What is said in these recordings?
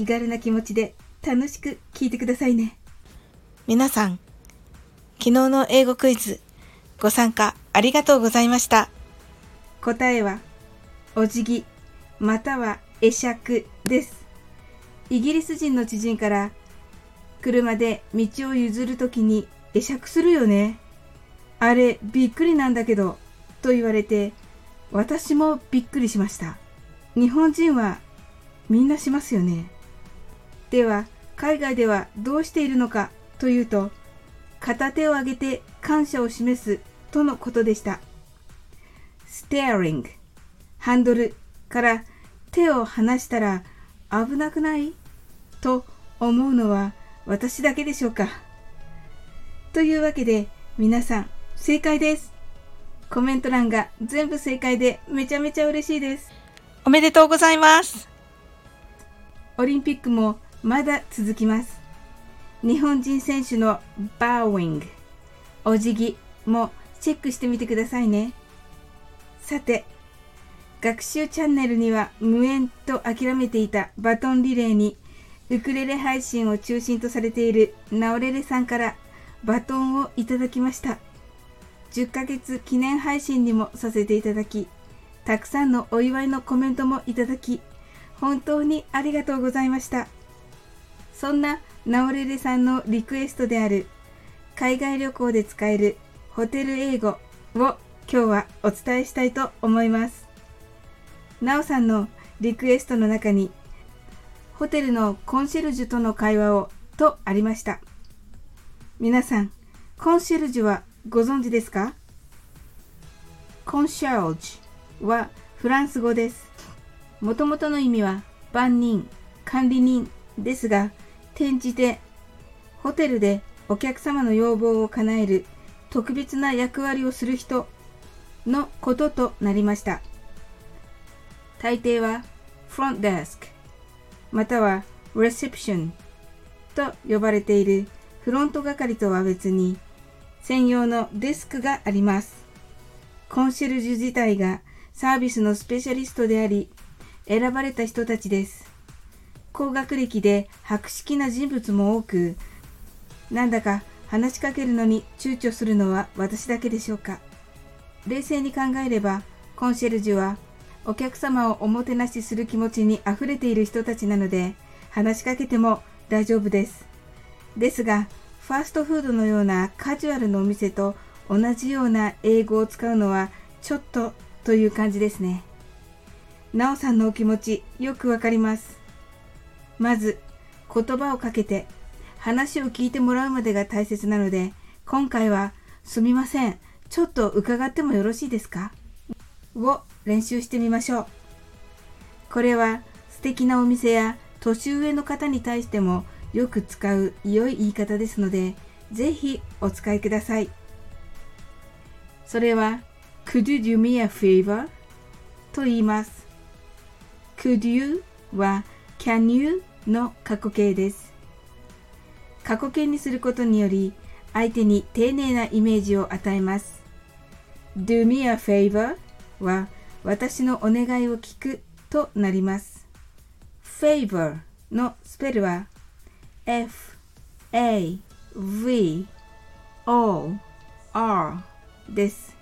気軽な気持ちで楽しく聞いてくださいね。皆さん、昨日の英語クイズご参加ありがとうございました。答えは、お辞儀または会釈です。イギリス人の知人から車で道を譲るときに会釈するよね。あれびっくりなんだけど、と言われて私もびっくりしました。日本人はみんなしますよね。では、海外ではどうしているのかというと、片手を上げて感謝を示すとのことでした。ステアリング、ハンドルから手を離したら危なくないと思うのは私だけでしょうか。というわけで皆さん正解です。コメント欄が全部正解でめちゃめちゃ嬉しいです。おめでとうございます。オリンピックもまだ続きます。日本人選手のバーウィング、お辞儀もチェックしてみてくださいね。さて、学習チャンネルには無縁と諦めていたバトンリレーにウクレレ配信を中心とされているナオレレさんからバトンをいただきました。10ヶ月記念配信にもさせていただき、たくさんのお祝いのコメントもいただき、本当にありがとうございました。そんなナオレレさんのリクエストである海外旅行で使えるホテル英語を今日はお伝えしたいと思います。なおさんのリクエストの中にホテルのコンシェルジュとの会話をとありました。皆さん、コンシェルジュはご存知ですか？コンシェルジュはフランス語です。もともとの意味は万人、管理人ですが、転じてホテルでお客様の要望を叶える特別な役割をする人のこととなりました。大抵はフロントデスクまたはレセプションと呼ばれているフロント係とは別に専用のデスクがあります。コンシェルジュ自体がサービスのスペシャリストであり選ばれた人たちです。高学歴で博識な人物も多く、なんだか話しかけるのに躊躇するのは私だけでしょうか。冷静に考えれば、コンシェルジュはお客様をおもてなしする気持ちに溢れている人たちなので、話しかけても大丈夫です。ですが、ファーストフードのようなカジュアルのお店と同じような英語を使うのはちょっとという感じですね。なおさんのお気持ちよくわかります。まず言葉をかけて話を聞いてもらうまでが大切なので今回はすみませんちょっと伺ってもよろしいですか？を練習してみましょう。これは素敵なお店や年上の方に対してもよく使う良い言い方ですのでぜひお使いください。それは Could you do me a favor? と言います。could you は can you の過去形です。過去形にすることにより相手に丁寧なイメージを与えます。do me a favor は私のお願いを聞くとなります。favor のスペルは f, a, v, o, r です。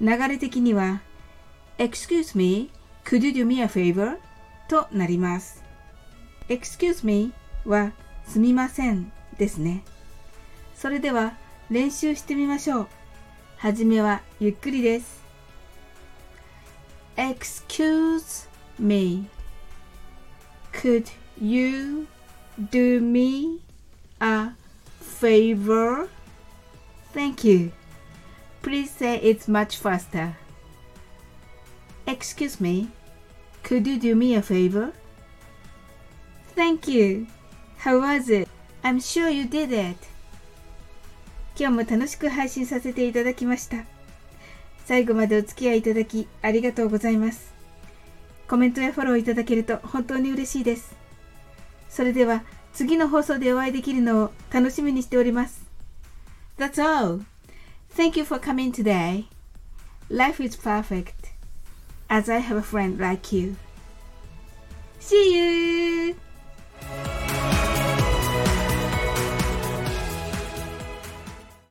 流れ的には excuse me Could you do me a favor? となります。Excuse me はすみませんですね。それでは練習してみましょう。はじめはゆっくりです。Excuse me. Could you do me a favor? Thank you. Please say it much faster. Excuse me, could you do me a favor? Thank you. How was it? I'm sure you did it. 今日も楽しく配信させていただきました。最後までお付き合いいただきありがとうございます。コメントやフォローいただけると本当に嬉しいです。それでは次の放送でお会いできるのを楽しみにしております。That's all. Thank you for coming today. Life is perfect as I have a friend like you. See you!